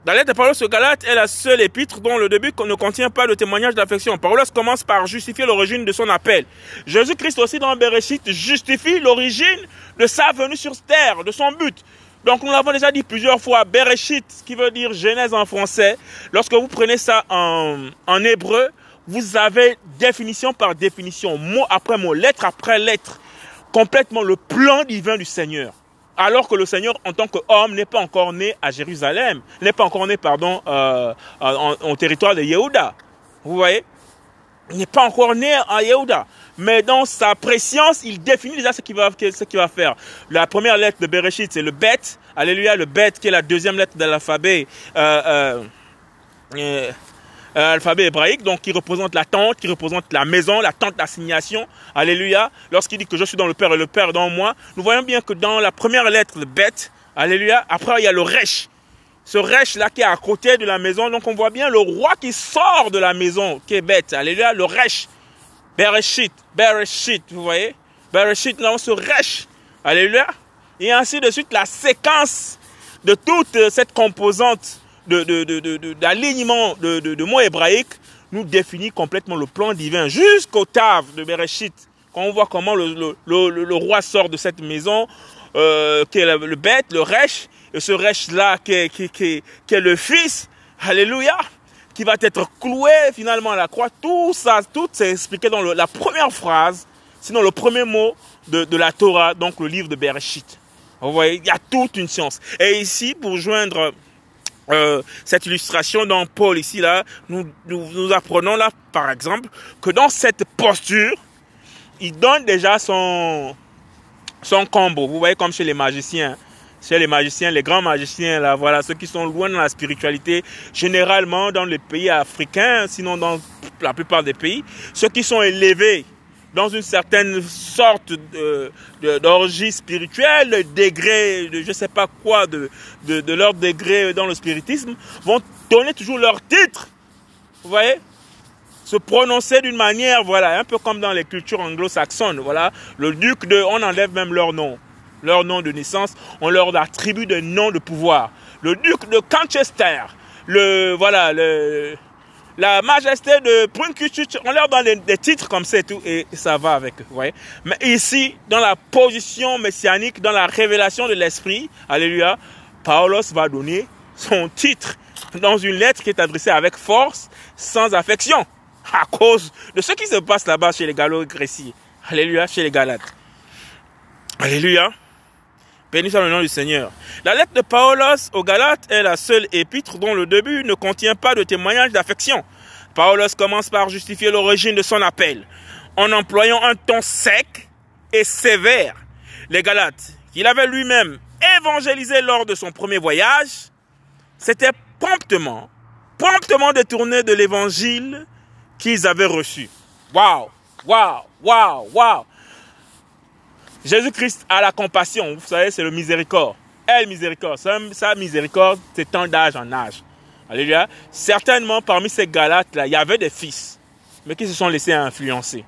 La lettre de Paul aux Galates est la seule épître dont le début ne contient pas de témoignage d'affection. Paul commence par justifier l'origine de son appel. Jésus-Christ aussi dans Bereshit justifie l'origine de sa venue sur terre, de son but. Donc nous l'avons déjà dit plusieurs fois, Bereshit, qui veut dire Genèse en français, lorsque vous prenez ça en, en hébreu, vous avez définition par définition, mot après mot, lettre après lettre, complètement le plan divin du Seigneur. Alors que le Seigneur, en tant qu'homme, n'est pas encore né à Jérusalem, n'est pas encore né, pardon, euh, en, territoire de Yehuda. Vous voyez? Il n'est pas encore né à Yehuda. Mais dans sa préscience, il définit déjà ce qu'il va, ce qu'il va faire. La première lettre de Bereshit, c'est le bet. Alléluia, le bet qui est la deuxième lettre de l'alphabet. Euh, euh, euh alphabet hébraïque, donc qui représente la tente, qui représente la maison, la tente d'assignation. Alléluia. Lorsqu'il dit que je suis dans le Père et le Père dans moi, nous voyons bien que dans la première lettre, le bête, Alléluia, après il y a le resh. Ce resh là qui est à côté de la maison, donc on voit bien le roi qui sort de la maison, qui est bête. Alléluia, le resh. Bereshit, Bereshit, vous voyez? Bereshit, avons ce resh. Alléluia. Et ainsi de suite, la séquence de toute cette composante d'alignement de, de, de, mots hébraïques nous définit complètement le plan divin jusqu'au Tav de Bereshit. Quand on voit comment le, le, roi sort de cette maison, euh, qui est le, bête, le Resh, et ce Resh-là qui est, qui, qui, qui est le fils, Alléluia, qui va être cloué finalement à la croix. Tout ça, tout c'est expliqué dans la première phrase, sinon le premier mot de, de la Torah, donc le livre de Bereshit. Vous voyez, il y a toute une science. Et ici, pour joindre euh, cette illustration dans Paul ici là, nous, nous, apprenons là par exemple que dans cette posture, il donne déjà son son combo. Vous voyez comme chez les magiciens, chez les magiciens, les grands magiciens là, voilà ceux qui sont loin dans la spiritualité, généralement dans les pays africains, sinon dans la plupart des pays, ceux qui sont élevés dans une certaine sorte d'orgie spirituelle, le degré de je sais pas quoi de, de, de, leur degré dans le spiritisme, vont donner toujours leur titre. Vous voyez? Se prononcer d'une manière, voilà, un peu comme dans les cultures anglo-saxonnes, voilà. Le duc de, on enlève même leur nom, leur nom de naissance, on leur attribue des noms de pouvoir. Le duc de Manchester, le, voilà, le, la majesté de Prunkuchuch, on leur donne des, titres comme et tout, et ça va avec eux, voyez. Mais ici, dans la position messianique, dans la révélation de l'Esprit, alléluia, Paulos va donner son titre dans une lettre qui est adressée avec force, sans affection, à cause de ce qui se passe là-bas chez les Gallo-Gréciens. Alléluia, chez les Galates. Alléluia. Béni soit le nom du Seigneur. La lettre de Paulos aux Galates est la seule épître dont le début ne contient pas de témoignage d'affection. Paulos commence par justifier l'origine de son appel en employant un ton sec et sévère. Les Galates, qu'il avait lui-même évangélisé lors de son premier voyage, s'étaient promptement, promptement détournés de l'évangile qu'ils avaient reçu. Waouh, waouh, waouh, waouh. Jésus-Christ a la compassion, vous savez, c'est le miséricorde. Elle, miséricorde, sa, miséricorde, c'est tant d'âge en âge. Alléluia. Certainement, parmi ces Galates-là, il y avait des fils, mais qui se sont laissés influencer.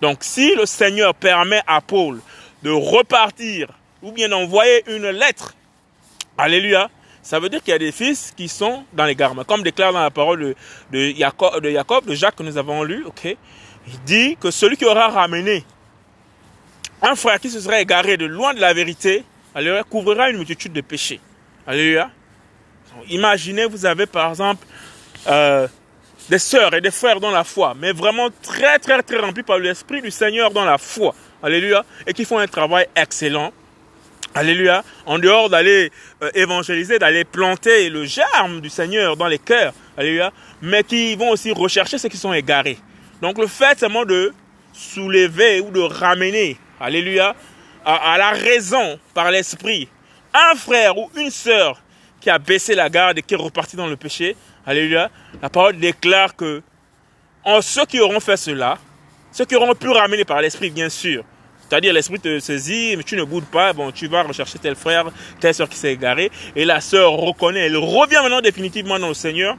Donc, si le Seigneur permet à Paul de repartir ou bien d'envoyer une lettre, Alléluia, ça veut dire qu'il y a des fils qui sont dans les garmes. Comme déclare dans la parole de, de, Jacob, de Jacob, de Jacques que nous avons lu, ok, il dit que celui qui aura ramené un frère qui se serait égaré de loin de la vérité, alléluia, couvrira une multitude de péchés. Alléluia. Imaginez, vous avez par exemple euh, des sœurs et des frères dans la foi, mais vraiment très très très remplis par l'Esprit du Seigneur dans la foi. Alléluia. Et qui font un travail excellent. Alléluia. En dehors d'aller euh, évangéliser, d'aller planter le germe du Seigneur dans les cœurs. Alléluia. Mais qui vont aussi rechercher ceux qui sont égarés. Donc le fait seulement de soulever ou de ramener alléluia, à, la raison par l'esprit, un frère ou une sœur qui a baissé la garde et qui est reparti dans le péché, alléluia, la parole déclare que ceux qui auront fait cela, ceux qui auront pu ramener par l'esprit, bien sûr, c'est-à-dire l'esprit te saisit, mais tu ne boudes pas, bon, tu vas rechercher tel frère, telle sœur qui s'est égarée, et la sœur reconnaît, elle revient maintenant définitivement dans le Seigneur.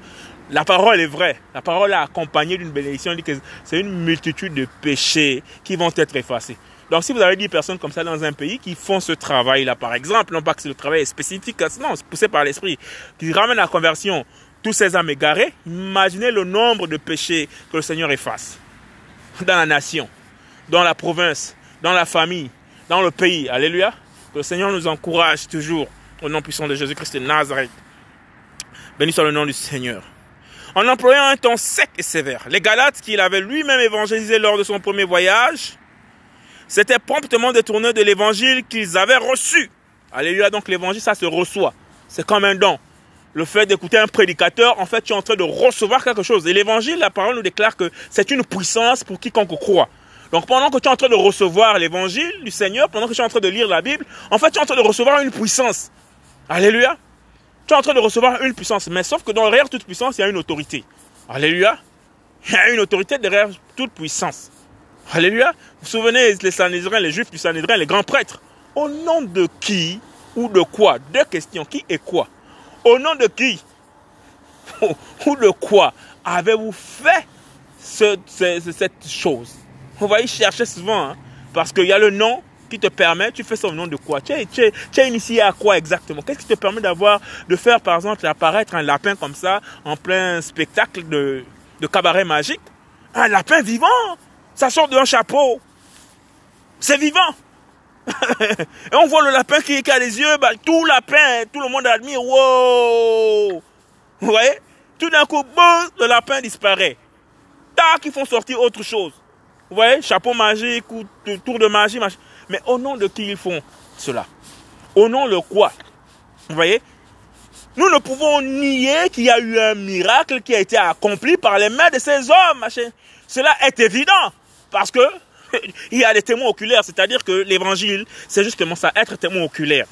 La parole est vraie. La parole est accompagnée d'une bénédiction. dit c'est une multitude de péchés qui vont être effacés. Donc si vous avez 10 personnes comme ça dans un pays qui font ce travail-là, par exemple, non pas que le travail est spécifique, non, c'est poussé par l'esprit, qui ramène à la conversion tous ces âmes égarées, imaginez le nombre de péchés que le Seigneur efface dans la nation, dans la province, dans la famille, dans le pays. Alléluia. Que le Seigneur nous encourage toujours au nom puissant de Jésus-Christ de Nazareth. Béni soit le nom du Seigneur. En employant un ton sec et sévère, les Galates qu'il avait lui-même évangélisé lors de son premier voyage, c'était promptement détourné de l'évangile qu'ils avaient reçu. Alléluia, donc l'évangile, ça se reçoit. C'est comme un don. Le fait d'écouter un prédicateur, en fait, tu es en train de recevoir quelque chose. Et l'évangile, la parole nous déclare que c'est une puissance pour quiconque croit. Donc pendant que tu es en train de recevoir l'évangile du Seigneur, pendant que tu es en train de lire la Bible, en fait, tu es en train de recevoir une puissance. Alléluia. Tu es en train de recevoir une puissance. Mais sauf que derrière toute puissance, il y a une autorité. Alléluia. Il y a une autorité derrière toute puissance. Alléluia. Vous souvenez, les Sanhédrins, les Juifs du Sanhédrin, les grands prêtres. Au nom de qui ou de quoi? Deux questions. Qui et quoi? Au nom de qui ou de quoi avez-vous fait cette chose? On va y chercher souvent, hein, parce qu'il y a le nom qui te permet, tu fais ça au nom de quoi? Tu es, tu, es, initié à quoi exactement? Qu'est-ce qui te permet d'avoir, de faire par exemple apparaître un lapin comme ça en plein spectacle de, de cabaret magique? Un lapin vivant! Ça sort d'un chapeau. C'est vivant. et on voit le lapin qui, a les yeux, bah, tout lapin, tout le monde admire. Wow! Vous voyez? Tout d'un coup, le lapin disparaît. Tac, ils font sortir autre chose. Vous voyez? Chapeau magique ou tour de magie, Mais au nom de qui ils font cela? Au nom de quoi? Vous voyez? Nous ne pouvons nier qu'il y a eu un miracle qui a été accompli par les mains de ces hommes. Cela est évident. Parce que il y a des témoins oculaires, c'est-à-dire que l'évangile, c'est justement ça, être témoin oculaire.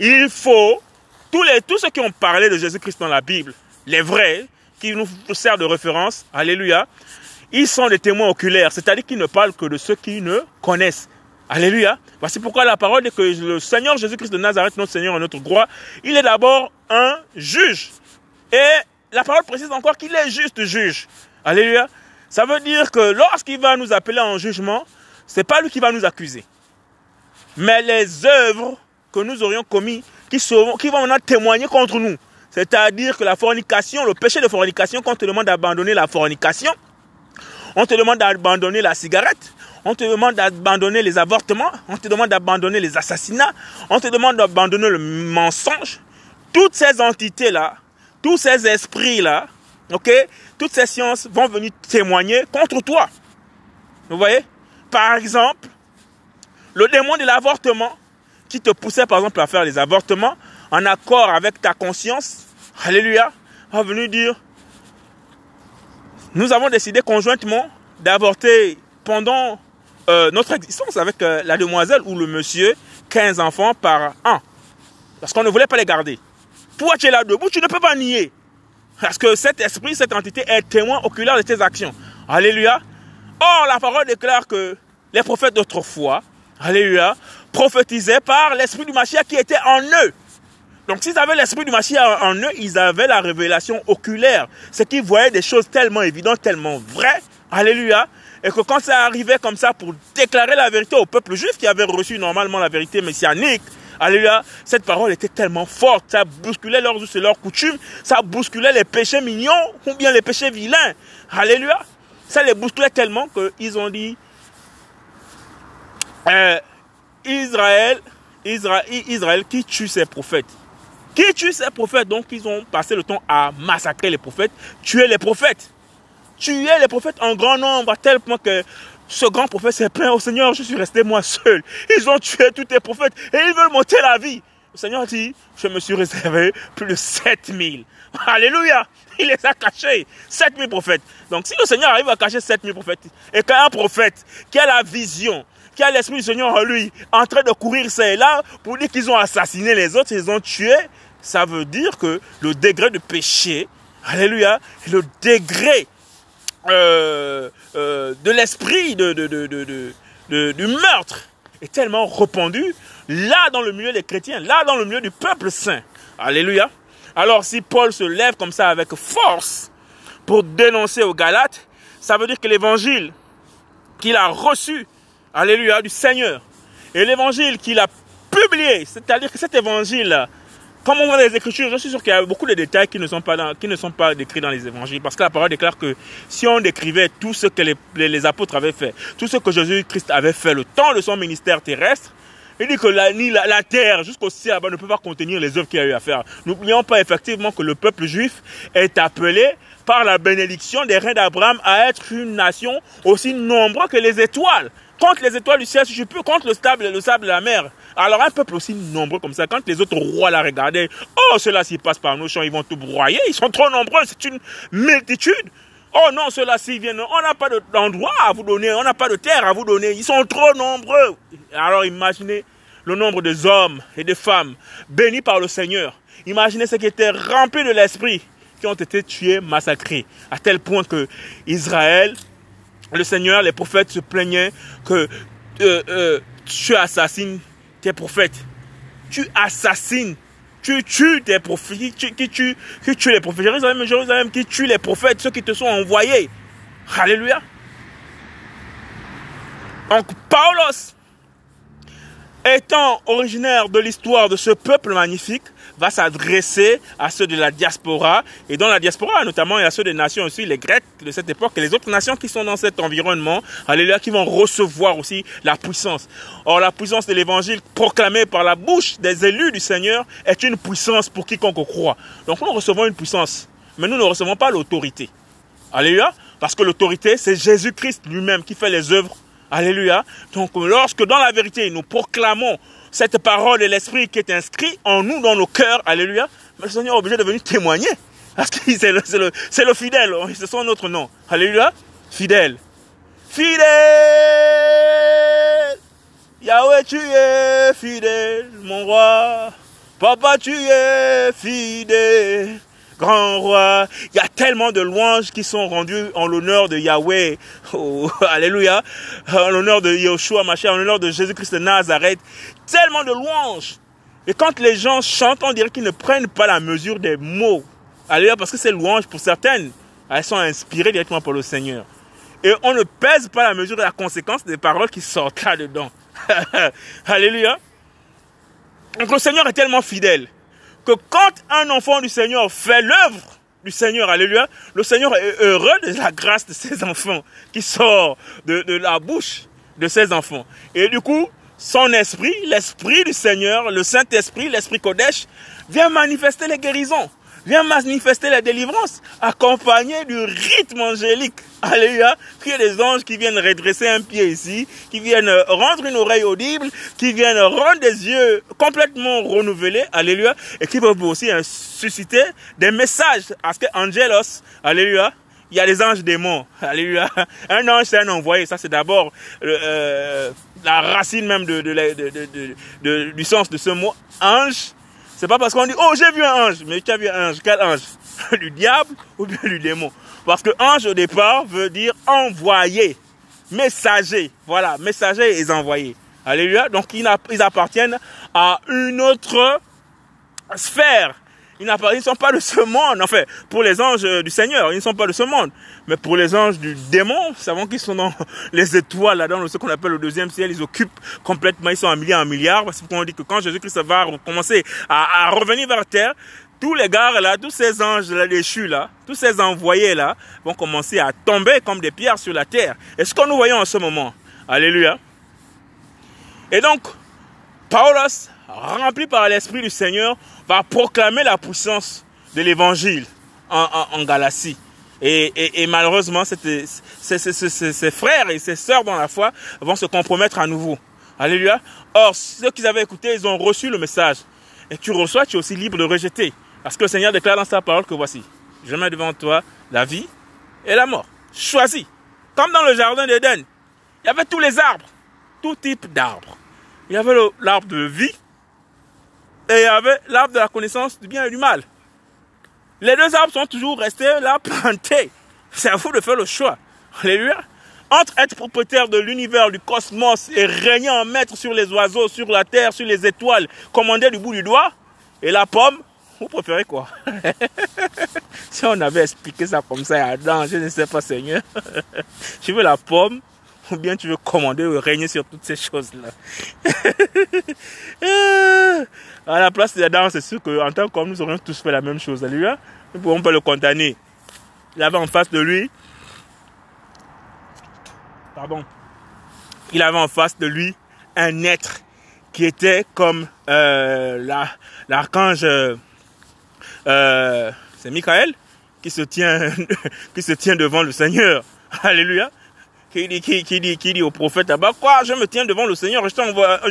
Il faut, tous, les, tous ceux qui ont parlé de Jésus-Christ dans la Bible, les vrais, qui nous servent de référence, alléluia, ils sont des témoins oculaires, c'est-à-dire qu'ils ne parlent que de ceux qui ne connaissent. Alléluia. Voici pourquoi la parole est que le Seigneur Jésus-Christ de Nazareth, notre Seigneur et notre gloire, il est d'abord un juge. Et la parole précise encore qu'il est juste juge. Alléluia. Ça veut dire que lorsqu'il va nous appeler en jugement, c'est pas lui qui va nous accuser. Mais les œuvres que nous aurions commises, qui, qui vont maintenant témoigner contre nous. C'est-à-dire que la fornication, le péché de fornication, quand on te demande d'abandonner la fornication, on te demande d'abandonner la cigarette, on te demande d'abandonner les avortements, on te demande d'abandonner les assassinats, on te demande d'abandonner le mensonge. Toutes ces entités-là, tous ces esprits-là, ok, toutes ces sciences vont venir témoigner contre toi. Vous voyez? Par exemple, le démon de l'avortement, qui te poussait par exemple à faire les avortements, en accord avec ta conscience, alléluia, va venir dire, nous avons décidé conjointement d'avorter pendant euh, notre existence avec euh, la demoiselle ou le monsieur 15 enfants par an. Parce qu'on ne voulait pas les garder. Toi, tu es là debout, tu ne peux pas nier. Parce que cet esprit, cette entité est témoin oculaire de tes actions. Alléluia. Or, la parole déclare que les prophètes d'autrefois, Alléluia, prophétisaient par l'esprit du Mashiach qui était en eux. Donc s'ils avaient l'esprit du Mashiach en eux, ils avaient la révélation oculaire. C'est qu'ils voyaient des choses tellement évidentes, tellement vraies. Alléluia. Et que quand ça arrivait comme ça pour déclarer la vérité au peuple juif qui avait reçu normalement la vérité messianique, Alléluia, cette parole était tellement forte, ça bousculait leurs us et leurs coutumes, ça bousculait les péchés mignons ou bien les péchés vilains. Alléluia. Ça les bousculait tellement qu'ils ont dit, euh, Israël, Israël, Israël qui tue ses prophètes? Qui tue ses prophètes? Donc ils ont passé le temps à massacrer les prophètes, tuer les prophètes. Tuer les prophètes en grand nombre à tel point que ce grand prophète s'est plaint au Seigneur, je suis resté moi seul. Ils ont tué tous tes prophètes et ils veulent monter la vie. Le Seigneur dit, je me suis réservé plus de 7000. Alléluia. Il les a cachés. 7000 prophètes. Donc si le Seigneur arrive à cacher 7000 prophètes et qu'un prophète qui a la vision, qui a l'Esprit du Seigneur en lui, en train de courir ça et là, pour dire qu'ils ont assassiné les autres, ils ont tué, ça veut dire que le degré de péché, alléluia, le degré euh, euh, de l'esprit de, du meurtre est tellement répandu là dans le milieu des chrétiens, là dans le milieu du peuple saint. Alléluia. Alors si Paul se lève comme ça avec force pour dénoncer aux Galates, ça veut dire que l'évangile qu'il a reçu, alléluia, du Seigneur, et l'évangile qu'il a publié, c'est-à-dire que cet évangile comme on voit les Écritures, je suis sûr qu'il y a beaucoup de détails qui ne sont pas, qui ne sont pas décrits dans les évangiles. Parce que la parole déclare que si on décrivait tout ce que les, les, apôtres avaient fait, tout ce que Jésus-Christ avait fait le temps de son ministère terrestre, il dit que la, ni la, terre jusqu'au ciel ne peut pas contenir les œuvres qu'il a eu à faire. N'oublions pas effectivement que le peuple juif est appelé par la bénédiction des reins d'Abraham à être une nation aussi nombreuse que les étoiles. Contre les étoiles du ciel, si je peux, contre le sable, le sable de la mer. Alors un peuple aussi nombreux comme ça, quand les autres rois la regardaient, oh ceux-là s'ils passent par nos champs, ils vont tout broyer, ils sont trop nombreux, c'est une multitude. Oh non, ceux-là s'ils viennent, on n'a pas d'endroit à vous donner, on n'a pas de terre à vous donner, ils sont trop nombreux. Alors imaginez le nombre des hommes et des femmes bénis par le Seigneur. Imaginez ceux qui étaient remplis de l'esprit, qui ont été tués, massacrés, à tel point que Israël, le Seigneur, les prophètes se plaignaient que euh, euh, tu assassines tes prophètes. Tu assassines. Tu tues tes prophètes. Qui, qui, tue, qui tue les prophètes. Jérusalem, Jérusalem, qui tue les prophètes, ceux qui te sont envoyés. Alléluia. Donc, Paulos, étant originaire de l'histoire de ce peuple magnifique, va s'adresser à ceux de la diaspora. Et dans la diaspora, notamment, y a ceux des nations aussi, les Grecs de cette époque et les autres nations qui sont dans cet environnement, alléluia, qui vont recevoir aussi la puissance. Or, la puissance de l'évangile proclamée par la bouche des élus du Seigneur est une puissance pour quiconque croit. Donc, nous recevons une puissance, mais nous ne recevons pas l'autorité. Alléluia. Parce que l'autorité, c'est Jésus-Christ lui-même qui fait les œuvres. Alléluia. Donc, lorsque dans la vérité, nous proclamons cette parole de l'Esprit qui est inscrit en nous, dans nos cœurs, alléluia, le Seigneur est obligé de venir témoigner. Parce que c'est le, fidèle, c'est son autre nom. Alléluia, fidèle. Fidèle Yahweh, tu es fidèle, mon roi. Papa, tu es fidèle grand roi. Il y a tellement de louanges qui sont rendues en l'honneur de Yahweh. Oh, alléluia. En l'honneur de Yeshua, ma chère, en l'honneur de Jésus-Christ de Nazareth. Tellement de louanges. Et quand les gens chantent, on dirait qu'ils ne prennent pas la mesure des mots. Alléluia, parce que ces louanges, pour certaines, elles sont inspirées directement par le Seigneur. Et on ne pèse pas la mesure de la conséquence des paroles qui sortent là-dedans. Alléluia. Donc le Seigneur est tellement fidèle que quand un enfant du Seigneur fait l'œuvre du Seigneur, alléluia, le Seigneur est heureux de la grâce de ses enfants qui sort de, la bouche de ses enfants. Et du coup, son esprit, l'esprit du Seigneur, le Saint-Esprit, l'esprit Kodesh, vient manifester les guérisons, vient manifester la délivrance, accompagné du rythme angélique. Alléluia. Qu'il y ait des anges qui viennent redresser un pied ici, qui viennent rendre une oreille audible, qui viennent rendre des yeux complètement renouvelés. Alléluia. Et qui peuvent aussi susciter des messages. Parce que Angelos, Alléluia, il y a les anges démons. Alléluia. Un ange, c'est un envoyé. Ça, c'est d'abord euh, la racine même du sens de ce mot. Ange, c'est pas parce qu'on dit, oh, j'ai vu un ange. Mais qui a vu un ange? Quel ange? Du diable ou bien du démon? Parce que ange, au départ, veut dire envoyé. Messager. Voilà, messager et envoyé. Alléluia. Donc, ils appartiennent à une autre sphère ils ne sont pas de ce monde. Enfin, pour les anges du Seigneur, ils ne sont pas de ce monde. Mais pour les anges du démon, savons qu'ils sont dans les étoiles, là-dedans, ce qu'on appelle le deuxième ciel. Ils occupent complètement, ils sont en milliards en milliards. Parce qu'on dit que quand Jésus-Christ va commencer à, revenir vers la terre, tous les gars là, tous ces anges là déchus là, tous ces envoyés là, vont commencer à tomber comme des pierres sur la terre. Et ce que nous voyons en ce moment? Alléluia. Et donc, Paulos, rempli par l'Esprit du Seigneur, va proclamer la puissance de l'évangile en, en, Galatie. Et, et, malheureusement, ses, frères et ses sœurs dans la foi vont se compromettre à nouveau. Alléluia. Or, ceux qui avaient écouté, ils ont reçu le message. Et tu reçois, tu es aussi libre de rejeter. Parce que le Seigneur déclare dans sa parole que voici, je mets devant toi la vie et la mort. Choisis. Comme dans le jardin d'Éden. Il y avait tous les arbres. Tout type d'arbres. Il y avait l'arbre de vie et il y avait l'arbre de la connaissance du bien et du mal. Les deux arbres sont toujours restés là plantés. C'est à vous de faire le choix. Alléluia. Entre être propriétaire de l'univers, du cosmos et régner en maître sur les oiseaux, sur la terre, sur les étoiles, commander du bout du doigt, et la pomme, vous préférez quoi? Si on avait expliqué ça comme ça à Adam, je ne sais pas Seigneur. je veux la pomme, ou bien tu veux commander ou régner sur toutes ces choses-là? À la place d'Adam, c'est sûr qu'en tant qu'homme, nous aurions tous fait la même chose. Alléluia. Nous ne pouvons pas le condamner. Il avait en face de lui, pardon, il avait en face de lui un être qui était comme euh, l'archange, euh, c'est Michael, qui se tient, qui se tient devant le Seigneur. Alléluia qui dit, dit, au prophète là-bas, quoi, je me tiens devant le Seigneur, je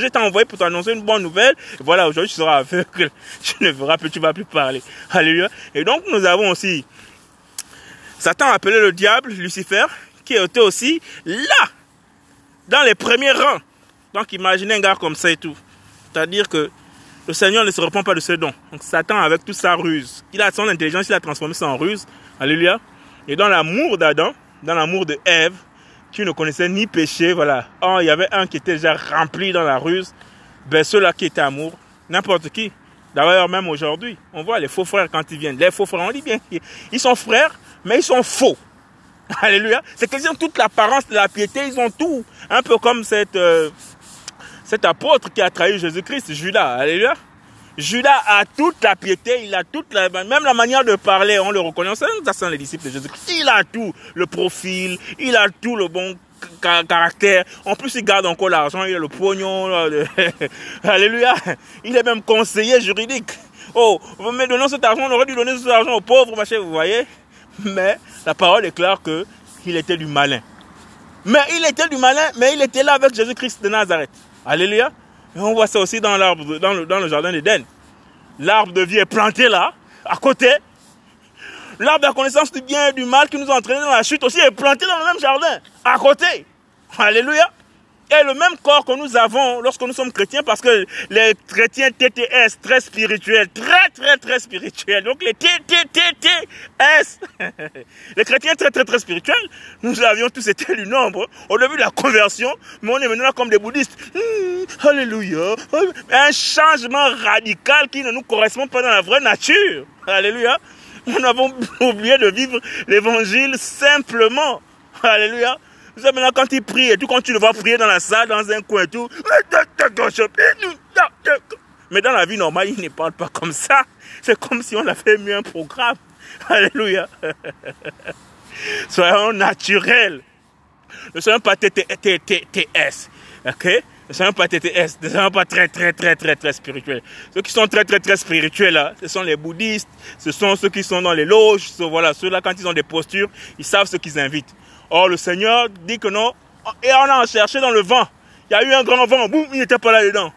t'ai envoyé, pour t'annoncer une bonne nouvelle. voilà, aujourd'hui tu seras aveugle, tu ne verras plus, tu vas plus parler. Alléluia. Et donc nous avons aussi Satan appelé le diable, Lucifer, qui était aussi là, dans les premiers rangs. Donc imaginez un gars comme ça et tout. C'est-à-dire que le Seigneur ne se répond pas de ce don. Donc Satan, avec toute sa ruse, il a son intelligence, il a transformé ça en ruse. Alléluia. Et dans l'amour d'Adam, dans l'amour de Ève, qui ne connaissaient ni péché, voilà. Il y avait un qui était déjà rempli dans la ruse. Ben, ceux-là qui étaient amour, n'importe qui. D'ailleurs, même aujourd'hui, on voit les faux frères quand ils viennent. Les faux frères, on dit bien, ils sont frères, mais ils sont faux. Alléluia. C'est qu'ils ont toute l'apparence de la piété, ils ont tout. Un peu comme euh, cet apôtre qui a trahi Jésus-Christ, Judas. Alléluia. Judas a toute la piété, il a toute la, même la manière de parler, on le reconnaît. Ça sont les disciples de Jésus-Christ. Il a tout, le profil, il a tout le bon caractère. En plus, il garde encore l'argent, il a le pognon. Alléluia. Il est même conseiller juridique. Oh, mais donnons cet argent, on aurait dû donner cet argent aux pauvres, machin, vous voyez. Mais la parole est claire que il était du malin. Mais il était du malin, mais il était là avec Jésus-Christ de Nazareth. Alléluia. Et on voit ça aussi dans l'arbre, dans le, le jardin d'Éden. L'arbre de vie est planté là, à côté. L'arbre de la connaissance du bien et du mal qui nous a entraînés dans la chute aussi est planté dans le même jardin, à côté. Alléluia le même corps que nous avons lorsque nous sommes chrétiens parce que les chrétiens TTS, très spirituels, très très très spirituels. Donc les TTTTS, les chrétiens très très très spirituels, nous avions tous été du nombre au début de la conversion, mais on est maintenant comme des bouddhistes. Mmh, alléluia. Un changement radical qui ne nous correspond pas dans la vraie nature. Alléluia. Nous avons oublié de vivre l'évangile simplement. Alléluia. Vous savez, maintenant, quand il prie tout, quand tu le vois prier dans la salle, dans un coin et tout, Mais dans la vie normale, il ne parle pas comme ça. C'est comme si on avait mis un programme. Alléluia. Soyons naturels. Ne soyons pas TTS. Ok? Ne soyons pas TTS, ne soyons pas très très très très très spirituels. Ceux qui sont très très très spirituels là, ce sont les bouddhistes, ce sont ceux qui sont dans les loges, voilà, ceux là quand ils ont des postures, ils savent ce qu'ils invitent. Or le Seigneur dit que non, et on a cherché dans le vent. Il y a eu un grand vent, boum, il n'était pas là dedans.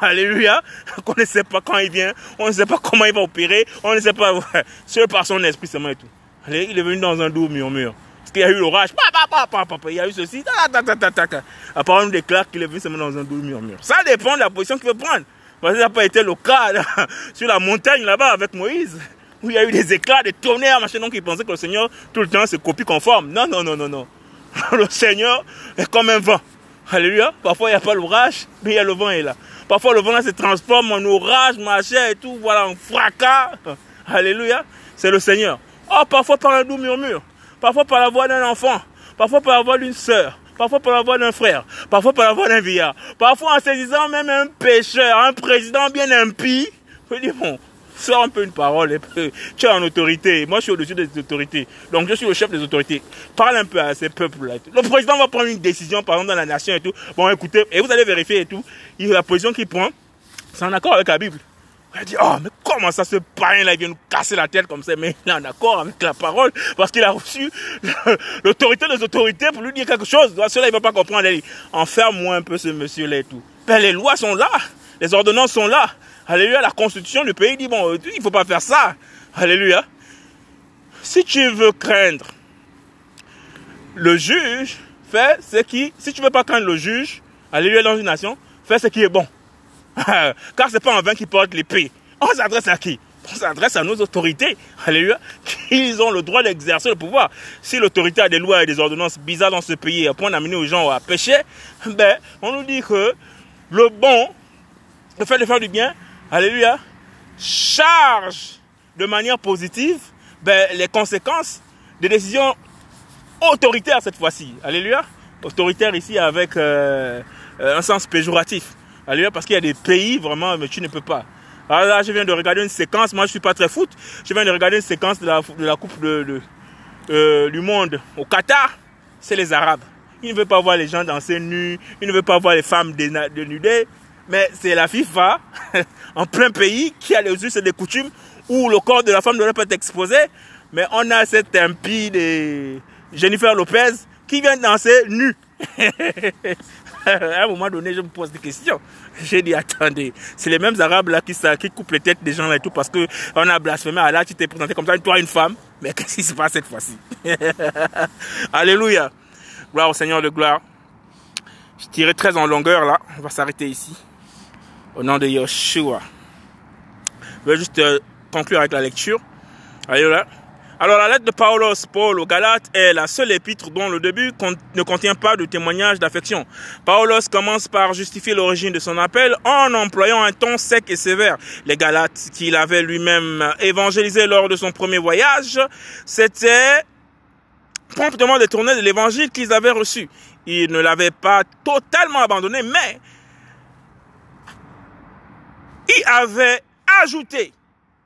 Alléluia. On ne sait pas quand il vient, on ne sait pas comment il va opérer, on ne sait pas, seul par son esprit seulement et tout. Il est venu dans un doux murmure. Parce qu'il y a eu l'orage, il y a eu ceci, apparemment il déclare qu'il est venu seulement dans un doux murmure. Ça dépend de la position qu'il veut prendre. Parce que ça n'a pas été le cas sur la montagne là-bas avec Moïse, où il y a eu des éclats, des tonnerres, machin, donc il pensait que le Seigneur, tout le temps, se copie conforme. Non, non, non, non, non. Le Seigneur est comme un vent. Alléluia. Parfois, il n'y a pas l'orage, mais il y a le vent est là. Parfois, le vent se transforme en orage, machin et tout, voilà, en fracas. Alléluia. C'est le Seigneur. Oh, parfois par un doux murmure. Parfois par la voix d'un enfant. Parfois par la voix d'une sœur. Parfois par la voix d'un frère. Parfois par la voix d'un vieillard. Parfois en saisissant même un pécheur, un président bien impie. Je dis, bon, sors un peu une parole. Tu es en autorité. Moi, je suis au-dessus des autorités. Donc, je suis le chef des autorités. Parle un peu à ces peuples-là. Le président va prendre une décision, par exemple, dans la nation et tout. Bon, écoutez, et vous allez vérifier et tout. La position qu'il prend, c'est en accord avec la Bible. Il dit, oh, mais comment ça, ce païen-là, il vient nous casser la tête comme ça, mais il est en accord avec la parole, parce qu'il a reçu l'autorité des autorités pour lui dire quelque chose. Cela, il ne va pas comprendre. Il dit, enferme-moi un peu ce monsieur-là et tout. Ben, les lois sont là, les ordonnances sont là. Alléluia, la constitution du pays dit, bon, euh, il ne faut pas faire ça. Alléluia. Si tu veux craindre le juge, fais ce qui, si tu veux pas craindre le juge, alléluia dans une nation, fais ce qui est bon. Car c'est pas en vain qui porte l'épée. On s'adresse à qui? On s'adresse à nos autorités. Alléluia. Ils ont le droit d'exercer le pouvoir. Si l'autorité a des lois et des ordonnances bizarres dans ce pays, à point d'amener aux gens à pécher, ben, on nous dit que le bon, le fait de faire du bien, Alléluia. Charge de manière positive ben, les conséquences des décisions autoritaires cette fois-ci. Alléluia. Autoritaire ici avec euh, euh, un sens péjoratif. Alléluia. Parce qu'il y a des pays vraiment, mais tu ne peux pas. Alors là, je viens de regarder une séquence. Moi, je suis pas très foot. Je viens de regarder une séquence de la, de la Coupe de, euh, du Monde au Qatar. C'est les Arabes. Ils ne veulent pas voir les gens danser nus. Ils ne veulent pas voir les femmes dénudées. Mais c'est la FIFA, en plein pays, qui a les us et les coutumes où le corps de la femme doit pas être exposé. Mais on a cette impie de Jennifer Lopez qui vient danser nue. à un moment donné, je me pose des questions. J'ai dit, attendez, c'est les mêmes Arabes là qui, qui coupent les têtes des gens et tout parce que on a blasphémé Allah, tu t'es présenté comme ça, toi une femme. Mais qu'est-ce qui se passe cette fois-ci? Alléluia. Gloire au Seigneur de gloire. Je tirais très en longueur là. On va s'arrêter ici au nom de Yeshua. Je vais juste euh, conclure avec la lecture. Alors la lettre de Paulos Paul aux Galates est la seule épître dont le début ne contient pas de témoignage d'affection. Paulos commence par justifier l'origine de son appel en employant un ton sec et sévère. Les Galates qu'il avait lui-même évangélisés lors de son premier voyage, c'était promptement détourné de l'évangile qu'ils avaient reçu. Ils ne l'avaient pas totalement abandonné, mais ils avaient ajouté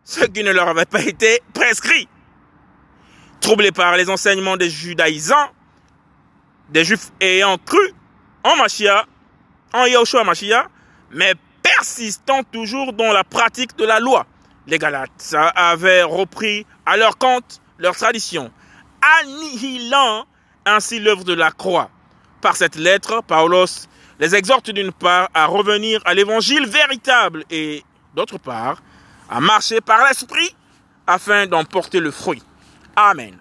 ce qui ne leur avait pas été prescrit. Troublés par les enseignements des judaïsants, des juifs ayant cru en Machia, en Yahushua Machia, mais persistant toujours dans la pratique de la loi. Les Galates avaient repris à leur compte leur tradition, annihilant ainsi l'œuvre de la croix. Par cette lettre, Paulos les exhorte d'une part à revenir à l'évangile véritable et d'autre part à marcher par l'esprit afin d'en porter le fruit. Amen.